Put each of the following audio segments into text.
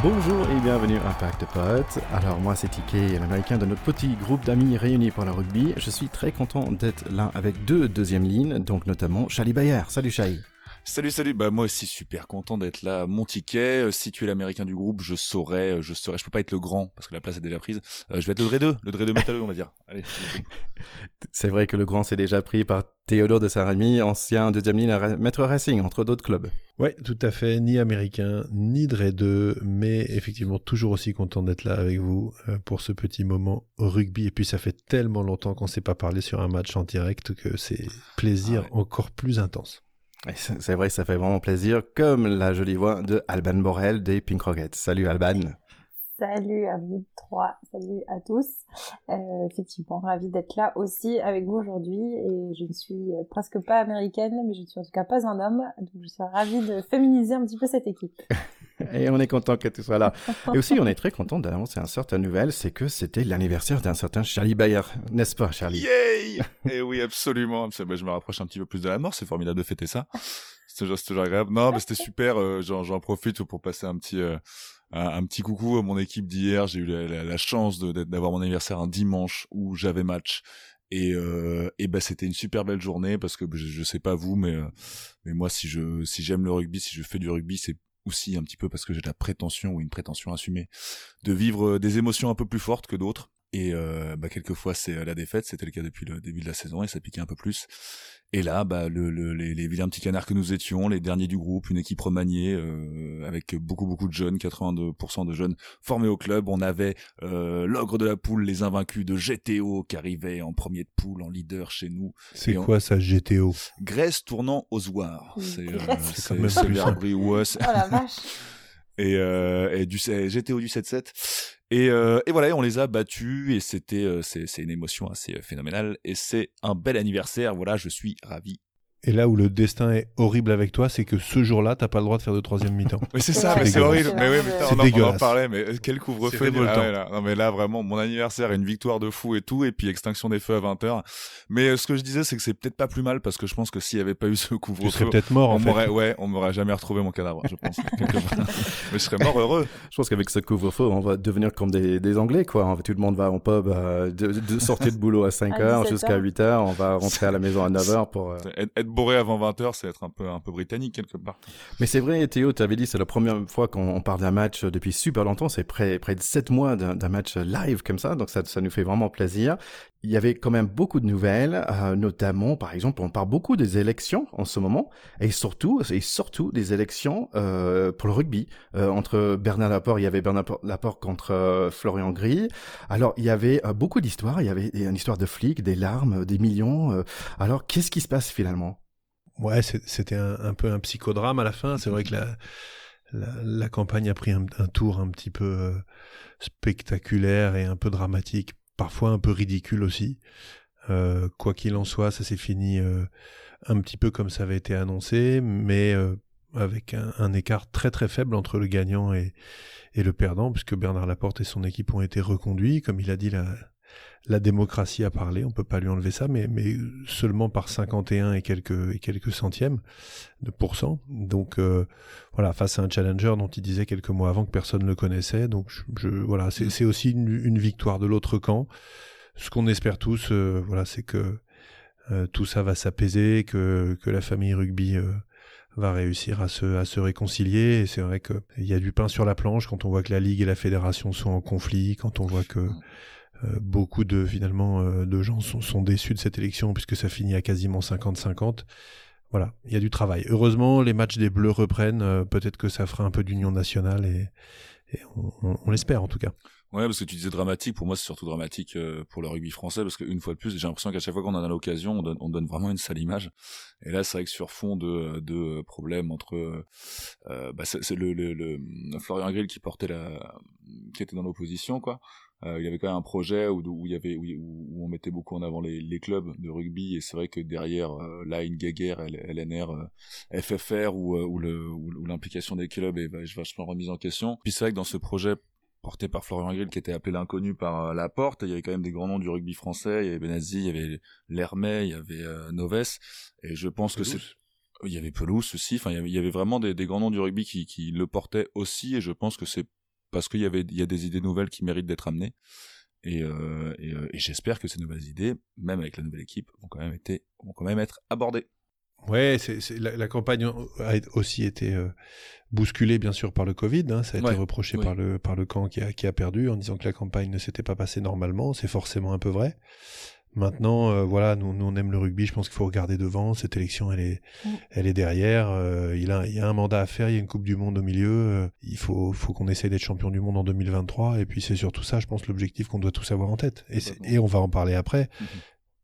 Bonjour et bienvenue à Pack de Potes. Alors moi c'est Tiki, l'américain de notre petit groupe d'amis réunis pour le rugby. Je suis très content d'être là avec deux deuxièmes lignes, donc notamment Charlie Bayer. Salut Charlie. Salut, salut. Bah moi aussi super content d'être là. Mon ticket. Euh, si tu es l'américain du groupe, je saurais, euh, je saurais. Je peux pas être le grand parce que la place est déjà prise. Euh, je vais être le Dre 2, le Dre 2 métalleux, on va dire. Allez. c'est vrai que le grand c'est déjà pris par Théodore de Saint-Rémy, ancien deuxième ligne à Maître Racing, entre d'autres clubs. Ouais, tout à fait. Ni américain, ni Dre 2, mais effectivement toujours aussi content d'être là avec vous pour ce petit moment rugby. Et puis ça fait tellement longtemps qu'on s'est pas parlé sur un match en direct que c'est plaisir ah encore plus intense. C'est vrai, ça fait vraiment plaisir, comme la jolie voix de Alban Borel des Pink Rockets. Salut Alban. Salut à vous trois, salut à tous. Euh, effectivement, ravi d'être là aussi avec vous aujourd'hui. Et je ne suis presque pas américaine, mais je ne suis en tout cas pas un homme. Donc je suis ravie de féminiser un petit peu cette équipe. Et on est content que tu sois là. Et aussi, on est très content d'annoncer un certain nouvelle, c'est que c'était l'anniversaire d'un certain Charlie Bayer, n'est-ce pas, Charlie? Yay Et oui, absolument. Je me rapproche un petit peu plus de la mort. C'est formidable de fêter ça. C'est toujours, agréable. Non, mais c'était super. Euh, j'en profite pour passer un petit. Euh, un, petit coucou à mon équipe d'hier. J'ai eu la, chance d'avoir mon anniversaire un dimanche où j'avais match et euh, et bah c'était une super belle journée parce que je, sais pas vous mais mais moi si je j'aime le rugby si je fais du rugby c'est aussi un petit peu parce que j'ai la prétention ou une prétention assumée de vivre euh, des émotions un peu plus fortes que d'autres. Et euh, bah, quelquefois c'est euh, la défaite, c'était le cas depuis le début de la saison et ça piquait un peu plus. Et là, bah, le, les, les, vilains petits canards que nous étions, les derniers du groupe, une équipe remaniée euh, avec beaucoup beaucoup de jeunes, 82% de jeunes formés au club. On avait euh, l'ogre de la poule, les invaincus de GTO qui arrivaient en premier de poule, en leader chez nous. C'est quoi ça GTO Grèce tournant aux Zoirs. C'est euh, c'est oh la vache. Et, euh, et du GTO du 7-7 et, euh, et, voilà, on les a battus et c'était euh, c'est une émotion assez euh, phénoménale et c'est un bel anniversaire. Voilà, je suis ravi et là où le destin est horrible avec toi, c'est que ce jour-là, t'as pas le droit de faire de troisième mi-temps. mais c'est ça, mais c'est horrible. Mais oui, mais on, en, en parlait, mais quel couvre-feu ah là. Non, mais là, vraiment, mon anniversaire, une victoire de fou et tout, et puis extinction des feux à 20h. Mais euh, ce que je disais, c'est que c'est peut-être pas plus mal, parce que je pense que s'il y avait pas eu ce couvre-feu. Tu serais peut-être mort, on m'aurait, ouais, on m'aurait jamais retrouvé mon cadavre, je pense. mais je serais mort heureux. Je pense qu'avec ce couvre-feu, on va devenir comme des, des Anglais, quoi. Tout le monde va en pub, euh, de, de, sortir de boulot à 5h jusqu'à 8h, on va rentrer à la maison à 9h pour... Euh, être, bourré avant 20h, c'est être un peu, un peu britannique quelque part. Mais c'est vrai, Théo, tu avais dit, c'est la première fois qu'on parle d'un match depuis super longtemps. C'est près, près de sept mois d'un match live comme ça. Donc ça, ça nous fait vraiment plaisir. Il y avait quand même beaucoup de nouvelles, euh, notamment, par exemple, on parle beaucoup des élections en ce moment, et surtout, et surtout des élections euh, pour le rugby. Euh, entre Bernard Laporte, il y avait Bernard Laporte contre euh, Florian Gris. Alors, il y avait euh, beaucoup d'histoires. Il y avait une histoire de flics, des larmes, des millions. Euh. alors, qu'est-ce qui se passe finalement? Ouais, c'était un, peu un psychodrame à la fin. C'est vrai que la, la, campagne a pris un, tour un petit peu spectaculaire et un peu dramatique, parfois un peu ridicule aussi. Euh, quoi qu'il en soit, ça s'est fini euh, un petit peu comme ça avait été annoncé, mais avec un, écart très très faible entre le gagnant et, et le perdant, puisque Bernard Laporte et son équipe ont été reconduits. Comme il a dit, la, la démocratie a parlé, on peut pas lui enlever ça, mais, mais seulement par 51 et quelques, et quelques centièmes de pourcent. Donc euh, voilà, face à un challenger dont il disait quelques mois avant que personne ne le connaissait. Donc je, voilà, c'est aussi une, victoire de l'autre camp. Ce qu'on espère tous, euh, voilà, c'est que euh, tout ça va s'apaiser, que, que la famille rugby va réussir à se, à se réconcilier. Et c'est vrai qu'il y a du pain sur la planche quand on voit que la Ligue et la Fédération sont en conflit, quand on voit que euh, beaucoup de finalement euh, de gens sont, sont, déçus de cette élection puisque ça finit à quasiment 50-50. Voilà, il y a du travail. Heureusement, les matchs des Bleus reprennent. Euh, peut-être que ça fera un peu d'union nationale et, et on, l'espère en tout cas. Ouais, parce que tu disais dramatique. Pour moi, c'est surtout dramatique pour le rugby français parce qu'une fois de plus, j'ai l'impression qu'à chaque fois qu'on en a l'occasion, on donne, on donne, vraiment une sale image. Et là, c'est vrai que sur fond de, de problèmes entre, euh, bah c'est le, le, le, Florian Grill qui portait la, qui était dans l'opposition, quoi. Euh, il y avait quand même un projet où, où il y avait où, où, on mettait beaucoup en avant les, les clubs de rugby et c'est vrai que derrière euh, là une guéguerre LNR euh, FFR où le où, l'implication des clubs est vachement remise en question. Puis c'est vrai que dans ce projet porté par Florian Grill qui était appelé l'inconnu par la porte il y avait quand même des grands noms du rugby français. Il y avait Benazzi il y avait Lermay il y avait Noves. Et je pense que c'est il y avait Pelouse aussi. Enfin il y avait, vraiment des, des grands noms du rugby qui, qui le portaient aussi. Et je pense que c'est parce qu'il y avait il y a des idées nouvelles qui méritent d'être amenées. Et, euh, et, euh, et j'espère que ces nouvelles idées, même avec la nouvelle équipe, vont quand même, été, vont quand même être abordées. Ouais, c'est, c'est- la, la campagne a aussi été euh, bousculée bien sûr par le Covid. hein. ça a Ouais, été reproché oui. par le par le camp qui a qui a perdu en disant que la campagne ne s'était pas passée normalement. C'est forcément un peu vrai. Maintenant, euh, voilà, nous, nous on aime le rugby. Je pense qu'il faut regarder devant. Cette élection, elle est Mm. elle est derrière. euh, il a il y a un mandat à faire. Il y a une Coupe du Monde au milieu. euh, il faut faut qu'on essaye d'être champion du monde en 2023. Et puis c'est surtout ça, je pense, l'objectif qu'on doit tous avoir en tête. Et, on va en parler après. Mhm.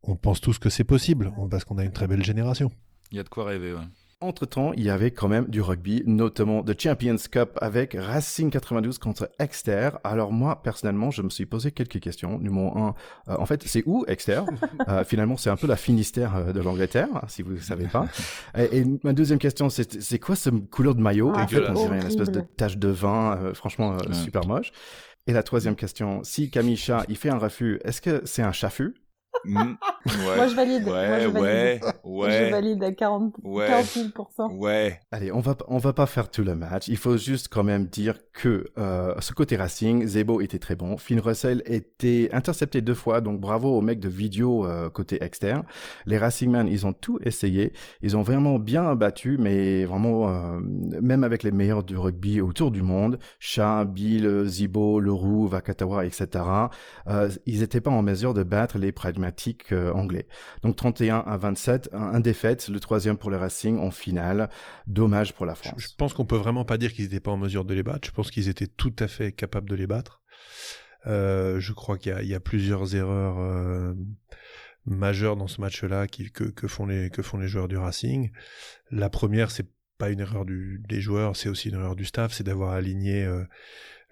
On pense tous que c'est possible parce qu'on a une très belle génération. Il y a de quoi rêver, ouais. Entre-temps, il y avait quand même du rugby, notamment The Champions Cup avec Racing 92 contre Exeter. Alors moi, personnellement, je me suis posé quelques questions. Numéro un, euh, en fait, c'est où Exeter? Euh, Finalement, c'est un peu la Finistère euh, de l'Angleterre, si vous ne savez pas. Et, et ma deuxième question, c'est quoi ce couleur de maillot? Ah, En fait, on dirait une espèce de tache de vin, euh, franchement, euh, Ouais. super moche. Et la troisième question, si Camille Chat, il fait un refus, est-ce que c'est un chaffut Mm. Ouais. Moi, je valide. Moi, je valide. ouais, Je valide à 40, Ouais. 40 000 ouais. Allez, on va on va pas faire tout le match. Il faut juste quand même dire que euh, ce côté Racing, Zebo était très bon. Finn Russell était intercepté deux fois, donc bravo aux mecs de vidéo euh, côté externe. Les Racingmen, ils ont tout essayé. Ils ont vraiment bien battu, mais vraiment euh, même avec les meilleurs du rugby autour du monde, Chat, Bill, Zibo, Leroux, Vakatawa, etc. euh, ils n'étaient pas en mesure de battre les pragmatiques euh, anglais. Donc 31 à 27, un, un défaite, le troisième pour le Racing en finale. Dommage pour la France. je pense qu'on peut vraiment pas dire qu'ils n'étaient pas en mesure de les battre. Je pense qu'ils étaient tout à fait capables de les battre. Euh, je crois qu'il y a, il y a plusieurs erreurs euh, majeures dans ce match-là que, que font les que font les joueurs du Racing. La première, c'est pas une erreur du, des joueurs, c'est aussi une erreur du staff, c'est d'avoir aligné euh,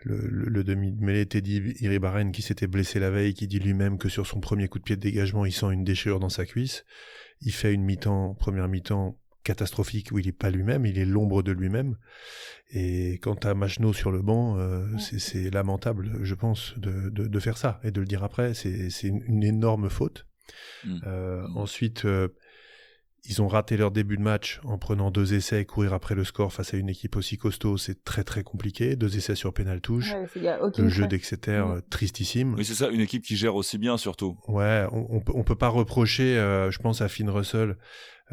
le, le, le demi de mêlée Teddy Iribaren qui s'était blessé la veille, qui dit lui-même que sur son premier coup de pied de dégagement, il sent une déchirure dans sa cuisse. Il fait une mi-temps, première mi-temps catastrophique où il est pas lui-même, il est l'ombre de lui-même. Et quant à Machno sur le banc, euh, Ouais. c'est- lamentable, je pense, de, de, de faire ça et de le dire après. C'est une, énorme faute. Mm. Euh, ensuite, euh, ils ont raté leur début de match en prenant deux essais et courir après le score face à une équipe aussi costaud. C'est très très compliqué. Deux essais sur pénal touche. Ouais, le jeu d'Exeter, Mm. euh, tristissime. Oui, c'est ça, une équipe qui gère aussi bien, surtout. Ouais, on, on, peut, on peut pas reprocher, euh, je pense à Finn Russell,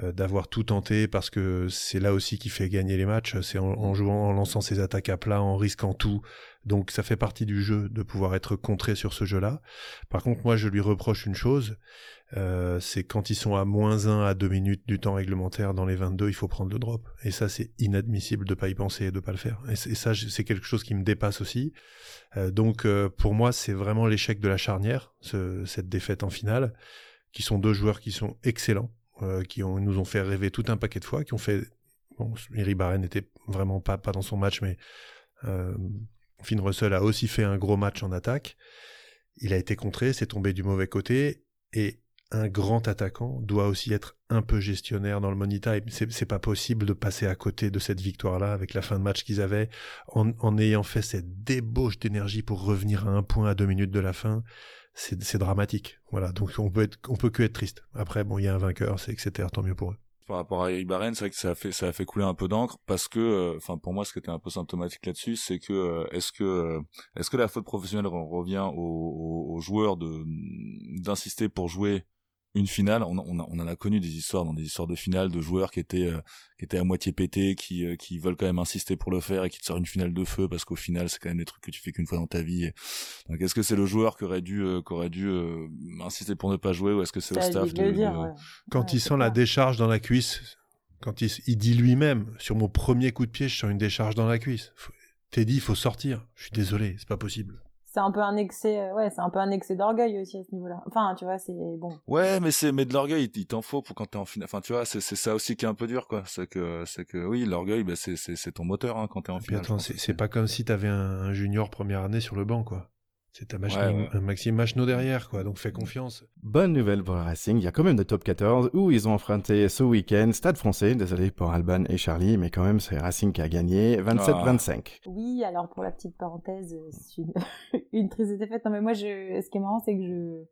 euh, d'avoir tout tenté parce que c'est là aussi qui fait gagner les matchs. C'est en, en jouant, en lançant ses attaques à plat, en risquant tout. Donc ça fait partie du jeu de pouvoir être contré sur ce jeu-là. Par contre, moi, je lui reproche une chose, euh, c'est quand ils sont à moins 1 à 2 minutes du temps réglementaire dans les 22, il faut prendre le drop. Et ça, c'est inadmissible de pas y penser et de pas le faire. Et, ça, c'est quelque chose qui me dépasse aussi. Euh, donc, euh, pour moi, c'est vraiment l'échec de la charnière, ce- cette défaite en finale, qui sont deux joueurs qui sont excellents, euh, qui ont, nous ont fait rêver tout un paquet de fois, qui ont fait... Bon, Iri Barren n'était vraiment pas, pas dans son match, mais euh, Finn Russell a aussi fait un gros match en attaque. Il a été contré, c'est tombé du mauvais côté, et un grand attaquant doit aussi être un peu gestionnaire dans le money time. C'est, pas possible de passer à côté de cette victoire-là avec la fin de match qu'ils avaient, en, en ayant fait cette débauche d'énergie pour revenir à un point à deux minutes de la fin. C'est, dramatique. Voilà. Donc on peut être, on peut que être triste. Après, bon, il y a un vainqueur, c'est etc. Tant mieux pour eux. Par rapport à Eric Barren, c'est vrai que ça a fait ça a fait couler un peu d'encre parce que, euh, enfin pour moi, ce qui était un peu symptomatique là-dessus, c'est que euh, est-ce que euh, est-ce que la faute professionnelle re- revient aux, aux- aux joueurs de d'insister pour jouer une finale on, on, a- on en a connu des histoires dans des histoires de finale de joueurs qui étaient euh, qui étaient à moitié pétés qui euh, qui veulent quand même insister pour le faire et qui te sortent une finale de feu parce qu'au final c'est quand même des trucs que tu fais qu'une fois dans ta vie Et- donc est-ce que c'est le joueur qui aurait dû euh, qui aurait dû euh, insister pour ne pas jouer ou est-ce que c'est au staff de dire, de- ouais. Quand Ouais, il sent la décharge dans la cuisse, quand il, il dit lui-même, sur mon premier coup de pied, je sens une décharge dans la cuisse. Faut- T'es dit, il faut sortir. Je suis désolé, c'est pas possible. C'est un peu un excès, euh, ouais, c'est un peu un excès d'orgueil aussi à ce niveau-là. Enfin, tu vois, c'est bon. Ouais, mais c'est mais de l'orgueil, il- t'en faut pour quand t'es en finale. Enfin, tu vois, c'est c'est ça aussi qui est un peu dur, quoi. C'est que c'est que oui, l'orgueil, bah, c'est ton moteur hein, quand t'es en finale. c'est pas comme si t'avais un, un junior première année sur le banc, quoi. C'est Ouais, ouais. un Maxime Machno derrière, quoi. Donc fais confiance. Bonne nouvelle pour le Racing, il y a quand même le top 14 où ils ont affronté ce week-end Stade français, désolé pour Alban et Charlie, mais quand même c'est Racing qui a gagné 27-25. Oui, alors pour la petite parenthèse, euh, c'est une, une triste défaite. Non, mais moi, je, ce qui est marrant, c'est que je,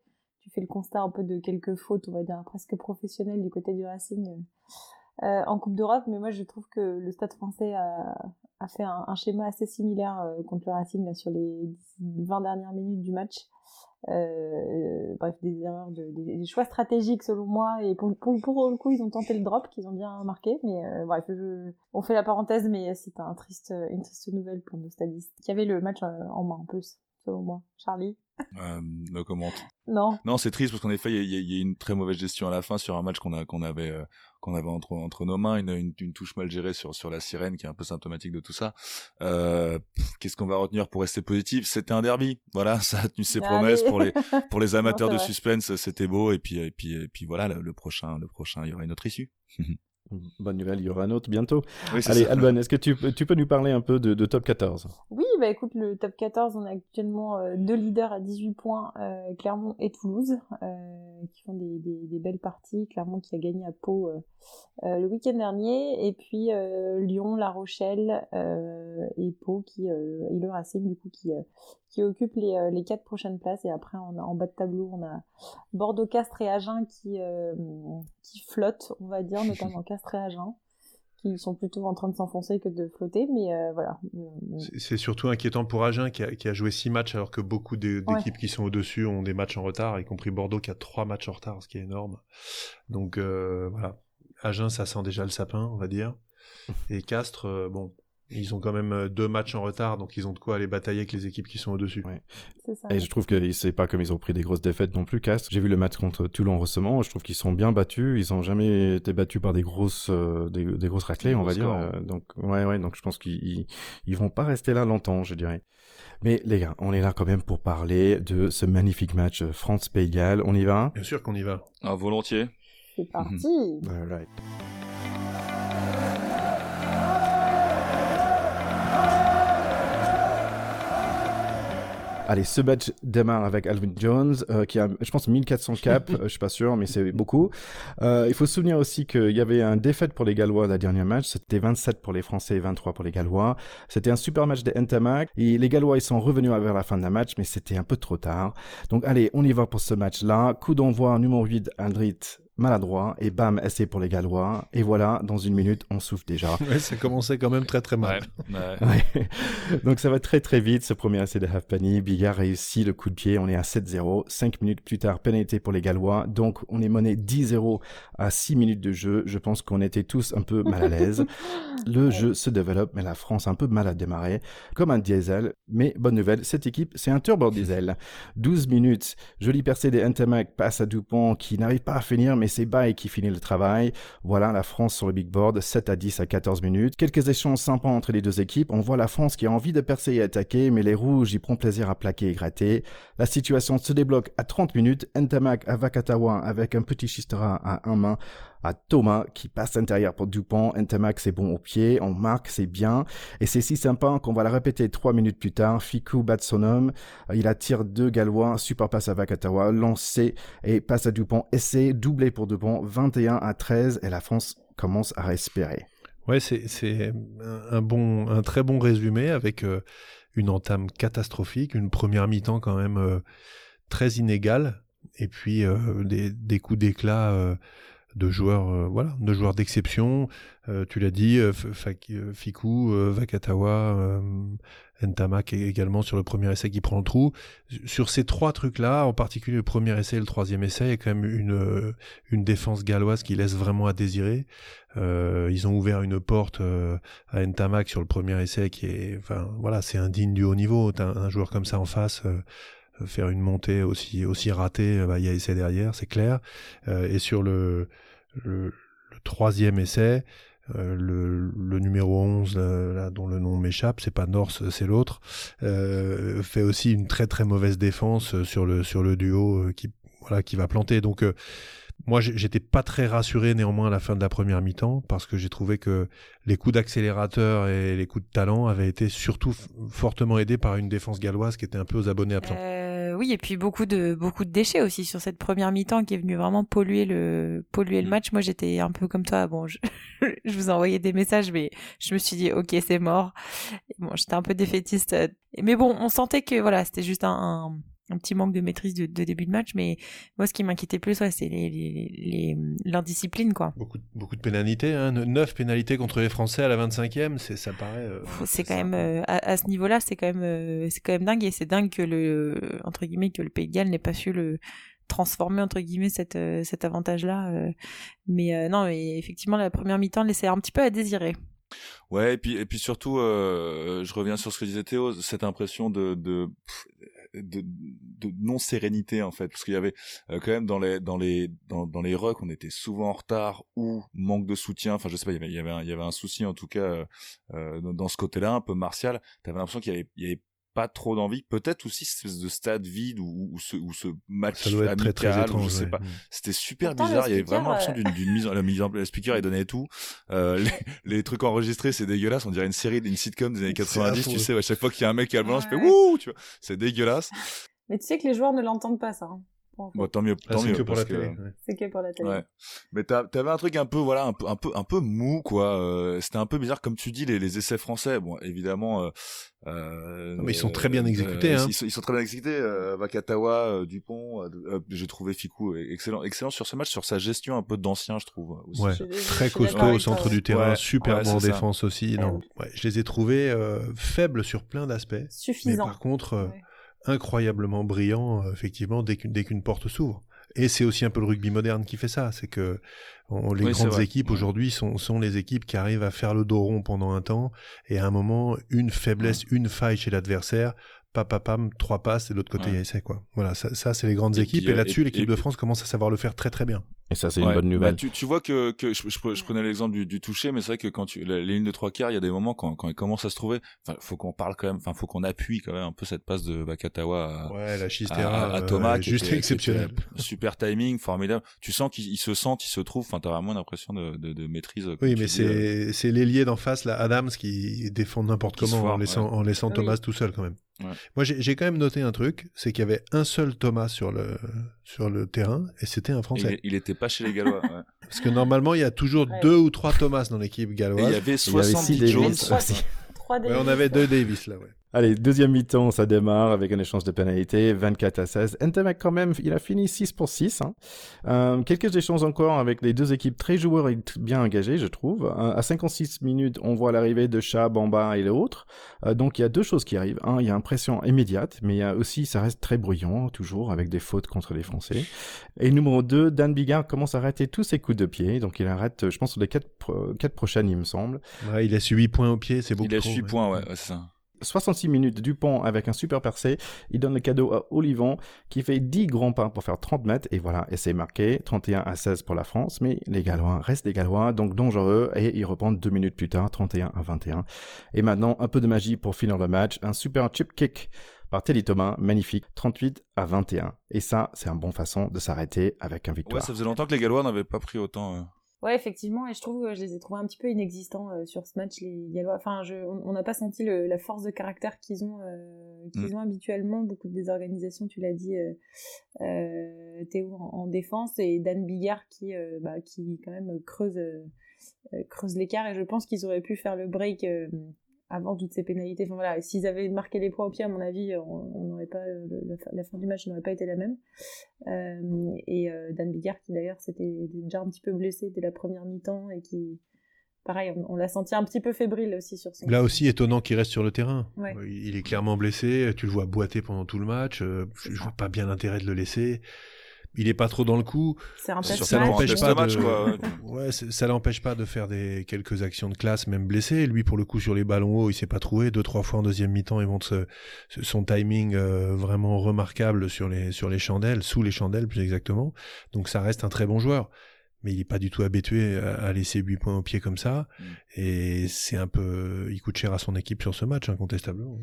tu fais le constat un peu de quelques fautes, on va dire presque professionnelles du côté du Racing. En Coupe d'Europe, mais moi je trouve que le Stade français a, a fait un, schéma assez similaire contre le Racing là, sur les 20 dernières minutes du match. Euh, bref, des erreurs, de, des, choix stratégiques selon moi. Et pour, pour, pour, le coup, ils ont tenté le drop, qu'ils ont bien marqué. Mais euh, bref, je, on fait la parenthèse, mais c'est un triste, une triste nouvelle pour nos stadistes. Qui avait le match euh, en main en plus, selon moi. Charlie euh, no comment. Non. Non, c'est triste parce qu'en effet, il y, y, a une très mauvaise gestion à la fin sur un match qu'on a qu'on avait euh, qu'on avait entre entre nos mains, une, une, une, touche mal gérée sur sur la sirène qui est un peu symptomatique de tout ça. Euh, Qu'est-ce qu'on va retenir pour rester positif? C'était un derby. Voilà, ça a tenu ses promesses pour les pour les amateurs de suspense. C'était beau et puis et puis et puis voilà, le, le prochain le prochain, il y aura une autre issue. Bonne nouvelle, il y aura un autre bientôt. Allez, Alban, est-ce que tu, tu, peux nous parler un peu de, de, top 14 Oui, bah écoute, le top 14, on a actuellement euh, deux leaders à 18 points, euh, Clermont et Toulouse, euh, qui font des, belles parties. Clermont qui a gagné à Pau le week-end dernier, et puis Lyon, La Rochelle et Pau, qui, et le Racing, du coup, qui, qui occupe les, quatre prochaines places. Et après, en bas de tableau, on a Bordeaux, Castres et Agen qui, qui flottent, on va dire, notamment Castres et Agen qui sont plutôt en train de s'enfoncer que de flotter, mais euh, voilà. C'est surtout inquiétant pour Agen qui a, qui a, joué six matchs alors que beaucoup d'équipes qui sont au-dessus ont des matchs en retard, y compris Bordeaux qui a trois matchs en retard, ce qui est énorme. Donc euh, voilà, Agen ça sent déjà le sapin, on va dire. Et Castres, euh, bon, ils ont quand même euh, deux matchs en retard, donc ils ont de quoi aller batailler avec les équipes qui sont au-dessus. Ouais. Et je trouve que c'est pas comme ils ont pris des grosses défaites non plus, Castres. J'ai vu le match contre Toulon récemment. Je trouve qu'ils sont bien battus. Ils ont jamais été battus par des grosses, euh, des, des, grosses raclées, on va dire. Euh, donc, ouais, ouais. Donc, je pense qu'ils ils vont pas rester là longtemps, je dirais. Mais les gars, on est là quand même pour parler de ce magnifique match France-Pays On y va? Bien sûr qu'on y va. Ah, volontiers. C'est parti. right. Allez, ce match démarre avec Alvin Jones, euh, qui a, je pense, 1400 caps, euh, je suis pas sûr, mais c'est beaucoup. Euh, il faut se souvenir aussi qu'il y avait un défaite pour les Gallois la dernière match, c'était 27 pour les Français et 23 pour les Gallois. C'était un super match de Ntamak, et les Gallois, ils sont revenus vers la fin de la match, mais c'était un peu trop tard. Donc allez, on y va pour ce match-là. Coup d'envoi numéro 8, Aldrit maladroit et bam, essai pour les Gallois. Et voilà, dans une minute, on souffle déjà. Ouais, ça commençait quand même très très mal. Ouais, Donc ça va très très vite, ce premier essai de Halfpenny. Bigard réussit le coup de pied, on est à 7-0. 5 minutes plus tard, pénalité pour les Gallois. Donc on est mené 10-0 à 6 minutes de jeu. Je pense qu'on était tous un peu mal à l'aise. le jeu se développe, mais la France a un peu mal à démarrer, comme un diesel. Mais bonne nouvelle, cette équipe, c'est un turbo diesel. 12 minutes, jolie percée des Ntamak passe à Dupont qui n'arrive pas à finir, mais c'est Bay qui finit le travail. Voilà la France sur le big board, 7 à 10 à 14 minutes. Quelques échanges sympas entre les deux équipes. On voit la France qui a envie de percer et attaquer, mais les rouges y prennent plaisir à plaquer et gratter. La situation se débloque à 30 minutes. Ntamak à Vakatawa avec un petit chistera à un main à Thomas qui passe intérieur pour Dupont. Ntamak c'est bon au pied, on marque, c'est bien. Et c'est si sympa qu'on va la répéter trois minutes plus tard. Fiku bat son homme, il attire deux Gallois, super passe à Vakatawa, lancé et passe à Dupont. Essai, doublé pour Dupont, 21 à 13 et la France commence à respirer. Ouais, c'est un bon, un très bon résumé avec euh, une entame catastrophique, une première mi-temps quand même euh, très inégale, et puis euh, des, des, coups d'éclat de joueurs, voilà, de joueurs d'exception. Tu l'as dit, euh, Fiku, Vakatawa, Ntamak également sur le premier essai qui prend le trou. Sur ces trois trucs-là, en particulier le premier essai et le troisième essai, il y a quand même une, une défense galloise qui laisse vraiment à désirer. ils ont ouvert une porte à Ntamak sur le premier essai qui est, enfin voilà, c'est indigne du haut niveau. Un, joueur comme ça en face faire une montée aussi aussi ratée, bah, il y a essai derrière, c'est clair. et sur le le, troisième essai, euh, le, le, numéro 11, euh, là, dont le nom m'échappe, c'est pas Norse, c'est l'autre, euh, fait aussi une très très mauvaise défense sur le, sur le duo qui, voilà, qui va planter. Donc, moi, j'étais pas très rassuré néanmoins à la fin de la première mi-temps parce que j'ai trouvé que les coups d'accélérateur et les coups de talent avaient été surtout fortement aidés par une défense galloise qui était un peu aux abonnés absents. Oui, et puis beaucoup de beaucoup de déchets aussi sur cette première mi-temps qui est venue vraiment polluer le polluer le mm. match. Moi, j'étais un peu comme toi. Bon, je, je vous envoyais des messages, mais je me suis dit ok, c'est mort. Bon, j'étais un peu défaitiste. Mais bon, on sentait que voilà, c'était juste un un petit manque de maîtrise de, début de match. Mais moi, ce qui m'inquiétait plus, ouais, c'est les, l'indiscipline, quoi. Beaucoup, beaucoup de pénalités, hein. Neuf pénalités contre les Français à la 25e, c'est, ça paraît. Euh, c'est quand même, euh, à, ce niveau-là, c'est quand même, euh, c'est quand même dingue et c'est dingue que le, entre guillemets, que le Pays de Galles n'ait pas su le, transformer entre guillemets cette, cet avantage là mais non mais effectivement la première mi-temps laissait un petit peu à désirer Ouais, et puis et puis surtout, euh, je reviens sur ce que disait Théo, cette impression de de, de, non sérénité en fait, parce qu'il y avait euh, quand même dans les dans les dans, dans les rucks, on était souvent en retard ou manque de soutien. Enfin, je sais pas, il y avait il y avait un, il y avait un souci en tout cas euh, dans ce côté-là, un peu martial. T'avais l'impression qu'il y y avait pas trop d'envie. Peut-être aussi ce de stade vide ou, ou, ce, ou ce match ça doit être très, très étrange, je sais pas. C'était super bizarre. Il y avait vraiment l'impression d'une, d'une mise en, la mise en le speaker il donnait tout. Euh, les, les, trucs enregistrés, c'est dégueulasse. On dirait une série, une sitcom des années 90. Tu sais, à chaque fois qu'il y a un mec qui a le blanc, je fais wouh, tu vois. C'est dégueulasse. Mais tu sais que les joueurs ne l'entendent pas, ça. Hein. Bon, tant mieux, ah, tant mieux. Que pour la télé. C'est que pour la télé. Ouais. Mais t'avais un truc un peu, voilà, un peu, un peu, un peu mou, quoi. Euh, c'était un peu bizarre, comme tu dis, les, les essais français. Bon, évidemment. Euh, euh mais ils sont très bien exécutés. Euh, hein. ils, sont, ils, sont, très bien exécutés. Euh, Vakatawa, Dupont. J'ai trouvé Ficou excellent, excellent sur ce match, sur sa gestion un peu d'ancien, je trouve. Aussi. Ouais. Très costaud au centre du terrain, super bon en défense aussi. Non, ouais, je les ai trouvés faibles sur plein d'aspects. Suffisant. Mais par contre incroyablement brillant, euh, effectivement, dès qu'une, porte s'ouvre. Et c'est aussi un peu le rugby moderne qui fait ça, c'est que les grandes équipes aujourd'hui sont, sont les équipes qui arrivent à faire le dos rond pendant un temps et à un moment une faiblesse, une faille chez l'adversaire, pam, trois passes et de l'autre côté ouais. essai quoi. Voilà, ça, ça c'est les grandes équipes et, là-dessus l'équipe de France commence à savoir le faire très très bien. Et ça, c'est une bonne nouvelle. Bah, tu, tu, vois que, que je, je, prenais l'exemple du, du, toucher, mais c'est vrai que quand tu, les lignes de trois quarts, il y a des moments quand, quand ils commencent à se trouver, enfin, faut qu'on parle quand même, enfin, faut qu'on appuie quand même un peu cette passe de Bakatawa à, ouais, la à, à, Thomas, juste exceptionnel. Super timing, formidable. Tu sens qu'ils se sentent, ils se trouvent, enfin, t'as vraiment l'impression de, de, de, maîtrise. Oui, mais c'est, euh... c'est l'ailier d'en face, là, Adams, qui défend n'importe comment en laissant, en laissant Thomas tout seul quand même. Ouais. Moi, j'ai quand même noté un truc, c'est qu'il y avait un seul Thomas sur le sur le terrain et c'était un Français. Il, il était pas chez les Gallois. Ouais. Parce que normalement, il y a toujours deux ou trois Thomas dans l'équipe galloise. Et il y avait 70 Jones. Ouais, on avait deux Davis là, ouais. Allez, deuxième mi-temps, ça démarre avec un échange de pénalité, 24 à 16. Ntamek quand même, il a fini 6 pour 6. Hein. Euh, quelques échanges encore avec les deux équipes très joueurs et bien engagés, je trouve. Euh, à 56 minutes, on voit l'arrivée de Chat, Bamba et l'autre. Euh, donc il y a deux choses qui arrivent. Un, il y a une pression immédiate, mais il y a aussi, ça reste très bruyant, toujours, avec des fautes contre les Français. Et numéro 2, Dan Bigard commence à arrêter tous ses coups de pied. Donc il arrête, je pense, sur les 4, quatre prochaines, il me semble. Ouais, il a su 8 points au pied, c'est beaucoup Il a su 8 points, ouais, c'est ça. 66 minutes Dupont avec un super percé. Il donne le cadeau à Olivon qui fait 10 grands pas pour faire 30 mètres. Et voilà, et c'est marqué 31 à 16 pour la France. Mais les Gallois restent des Gallois, donc dangereux. Et ils reprennent deux minutes plus tard, 31 à 21. Et maintenant, un peu de magie pour finir le match. Un super chip kick par Teddy Thomas, magnifique, 38 à 21. Et ça, c'est une bonne façon de s'arrêter avec un victoire. Ouais, ça faisait longtemps que les Gallois n'avaient pas pris autant. Euh, Ouais, effectivement, et je trouve que je les ai trouvés un petit peu inexistants euh, sur ce match, les Gallois. Enfin, je, on n'a pas senti le, la force de caractère qu'ils ont, euh, qu'ils mm. ont habituellement. Beaucoup de désorganisations, tu l'as dit, euh, euh Théo, en, en, défense, et Dan Bigard qui, euh, bah, qui quand même creuse, creuse l'écart. Et je pense qu'ils auraient pu faire le break avant toutes ces pénalités. Enfin voilà, s'ils avaient marqué les points au pied, à mon avis, on n'aurait pas la, fin du match n'aurait pas été la même. Euh, et euh, Dan Bigard, qui d'ailleurs s'était déjà un petit peu blessé dès la première mi-temps et qui, pareil, on, l'a senti un petit peu fébrile aussi sur son. Là aussi, étonnant qu'il reste sur le terrain. Il est clairement blessé. Tu le vois boiter pendant tout le match. Euh, je vois pas bien l'intérêt de le laisser il est pas trop dans le coup. Un ça n'empêche pas de, ouais, ça l'empêche pas de faire des quelques actions de classe, même blessé. Lui, pour le coup, sur les ballons hauts, il s'est pas trouvé. Deux, trois fois en deuxième mi-temps, il montre son timing euh, vraiment remarquable sur les sur les chandelles, sous les chandelles plus exactement. Donc ça reste un très bon joueur mais il est pas du tout habitué à, laisser 8 points au pied comme ça. Mm. Et c'est un peu, il coûte cher à son équipe sur ce match, incontestablement.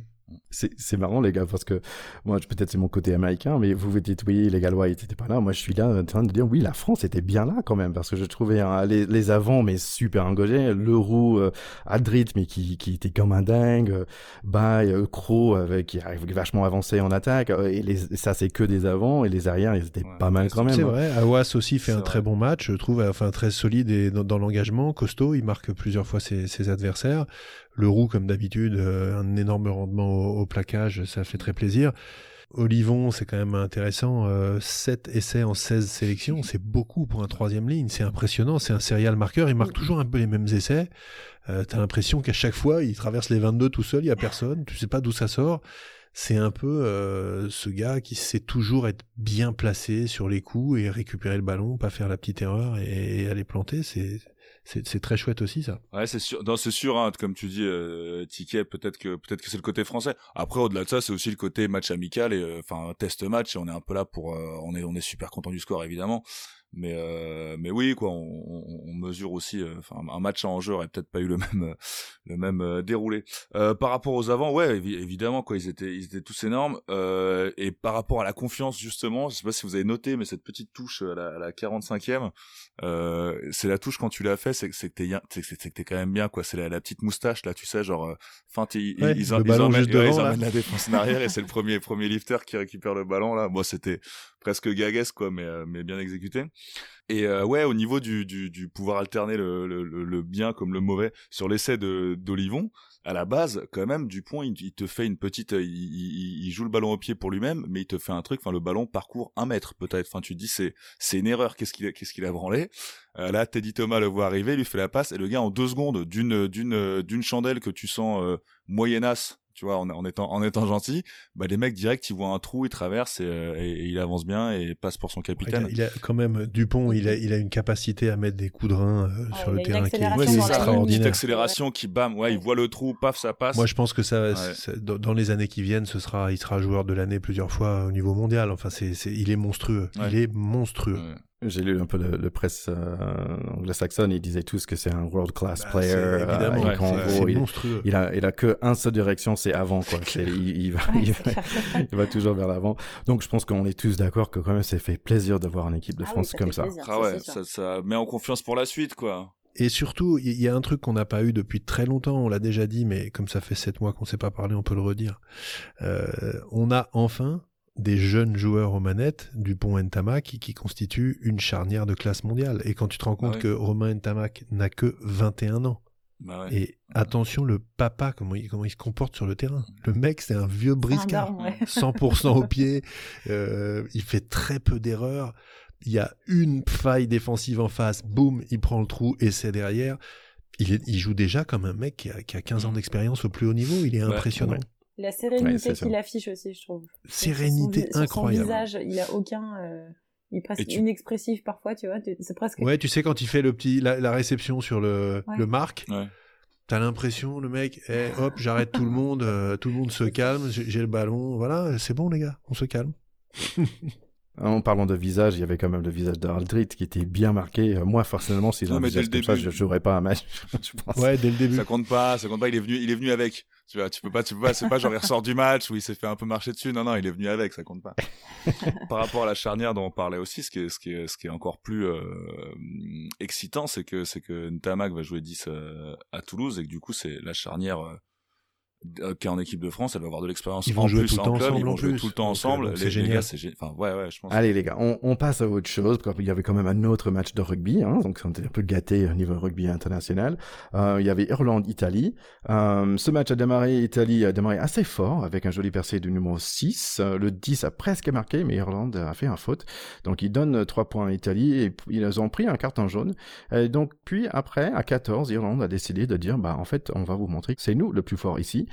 C'est marrant les gars parce que moi peut-être c'est mon côté américain mais vous vous dites oui les Gallois ils étaient pas là. Moi je suis là en train de dire oui la France était bien là quand même parce que je trouvais hein, les, les avants mais super engagés. Le roux euh, Adrit mais qui, qui était comme un dingue. Euh, Bay euh, Crow avec qui arrive vachement avancé en attaque. Euh, et, les, ça c'est que des avants et les arrières ils étaient pas mal quand même c'est vrai Awas aussi fait un très bon match je trouve enfin très solide et dans, dans l'engagement. Costaud il marque plusieurs fois ses, ses adversaires le roux, comme d'habitude, euh, un énorme rendement au, plaquage, ça fait très plaisir. Olivon, c'est quand même intéressant. 7 essais en 16 sélections, c'est beaucoup pour un troisième ligne. C'est impressionnant. C'est un serial marqueur. Il marque toujours un peu les mêmes essais. Euh, T'as l'impression qu'à chaque fois, il traverse les 22 tout seul. Il y a personne. Tu sais pas d'où ça sort. C'est un peu euh, ce gars qui sait toujours être bien placé sur les coups et récupérer le ballon, pas faire la petite erreur et, et aller planter. C'est c'est très chouette aussi ça. Ouais, c'est sûr. Non, c'est sûr. Hein, comme tu dis, euh, Ticket, peut-être que peut-être que c'est le côté français. Après, au-delà de ça, c'est aussi le côté match amical et euh, enfin test match. On est un peu là pour, euh, on est on est super content du score évidemment. Mais euh, mais oui quoi, on, on mesure aussi. Euh, enfin, un match en jeu aurait peut-être pas eu le même euh, le même déroulé. par rapport aux avants, ouais, évidemment quoi, ils étaient ils étaient tous énormes. et par rapport à la confiance justement, je sais pas si vous avez noté, mais cette petite touche à la, à la 45e, c'est la touche quand tu l'as fait, c'est que c'est que t'es quand même bien quoi. C'est la, la, petite moustache là, tu sais, genre, enfin ils, ils, ils, emmènent, ils emmènent la défense en arrière et c'est le premier premier lifter qui récupère le ballon là. Moi c'était presque gaguesque quoi, mais euh, mais bien exécuté. Et euh, ouais, au niveau du, du, du pouvoir alterner le, le, le, bien comme le mauvais sur l'essai de d'Olivon, à la base, quand même, Dupont, il, il te fait une petite, il, il, il, joue le ballon au pied pour lui-même, mais il te fait un truc. Enfin, le ballon parcourt un mètre peut-être. Enfin, tu te dis c'est c'est une erreur. Qu'est-ce qu'il qu'est-ce qu'il a branlé euh, Là, Teddy Thomas le voit arriver, lui fait la passe et le gars en deux secondes d'une d'une d'une chandelle que tu sens euh, moyennasse tu vois, en, étant en étant gentil, bah les mecs direct ils voient un trou, ils traversent et, euh, et, il avance bien et passe pour son capitaine. Il a, quand même Dupont, il a il a une capacité à mettre des coups de rein euh, sur le terrain qui est, extraordinaire. Une petite accélération qui bam, ouais, il voit le trou, paf, ça passe. Moi je pense que ça, dans les années qui viennient, ce sera, il sera joueur de l'année plusieurs fois au niveau mondial. Enfin c'est, il est monstrueux, il est monstrueux. J'ai lu un peu le, presse euh, anglo-saxonne, ils disaient tous que c'est un world class bah, player. Euh, évidemment, il, monstrueux. Il a, il a que un seule direction, c'est avant quoi. il, il, va, il, va, toujours vers l'avant. Donc je pense qu'on est tous d'accord que quand même, c'est fait plaisir d'avoir une équipe de ah France comme ça. ah ouais, ça, ça met en confiance pour la suite quoi. Et surtout, il y a un truc qu'on n'a pas eu depuis très longtemps, on l'a déjà dit, mais comme ça fait sept mois qu'on ne s'est pas parlé, on peut le redire. Euh, on a enfin des jeunes joueurs aux manettes, Dupont Ntamak, qui, qui constituent une charnière de classe mondiale. Et quand tu te rends compte bah que Romain Ntamak n'a que 21 ans, bah et attention le papa, comment il, comment il se comporte sur le terrain. Le mec, c'est un vieux briscard, 100% au pied, euh, il fait très peu d'erreurs. Il y a une faille défensive en face, boum, il prend le trou et c'est derrière. Il, il, joue déjà comme un mec qui a, qui a 15 ans mm. d'expérience au plus haut niveau, il est impressionnant. La sérénité qu'il affiche aussi, je trouve. Sérénité incroyable. Son visage, il a aucun. Euh, il est presque inexpressif parfois, tu vois. C'est presque. Ouais, tu sais, quand il fait le petit, la, réception sur le, le marque, ouais. t'as l'impression, le mec, eh, hop, j'arrête tout le monde, euh, tout le monde se calme, j'ai le ballon, voilà, c'est bon, les gars, on se calme. En parlant de visage, il y avait quand même le visage d'Aldrit qui était bien marqué. Euh, moi, forcément, si j'ai un visage comme ça, je jouerais pas un match. je pense. Ouais, dès le début. Ça compte pas, ça compte pas. Il est venu, il est venu avec. Tu vois, tu peux pas, tu peux pas. C'est pas genre il ressort du match où il s'est fait un peu marcher dessus. Non, non, il est venu avec, ça compte pas. Par rapport à la charnière dont on parlait aussi, ce qui est, ce qui est, ce qui est encore plus euh, excitant, c'est que, c'est que Ntamak va jouer 10 euh, à Toulouse et que du coup, c'est la charnière euh, qui est en équipe de France, elle va avoir de l'expérience en jouer plus en club, ils vont jouer tout le temps ensemble. Euh, c'est génial. c'est enfin ouais ouais, je pense. Allez les gars, on, on passe à autre chose. Il y avait quand même un autre match de rugby, hein, donc on était un peu gâté au niveau rugby international. Euh, il y avait Irlande-Italie. Euh, ce match a démarré, Italie a démarré assez fort avec un joli percé du numéro 6. Euh, le 10 a presque marqué, mais Irlande a fait un faute. Donc il donne 3 points à Italie et ils ont pris un carton jaune. Et donc puis après, à 14, Irlande a décidé de dire, bah en fait, on va vous montrer que c'est nous le plus fort ici.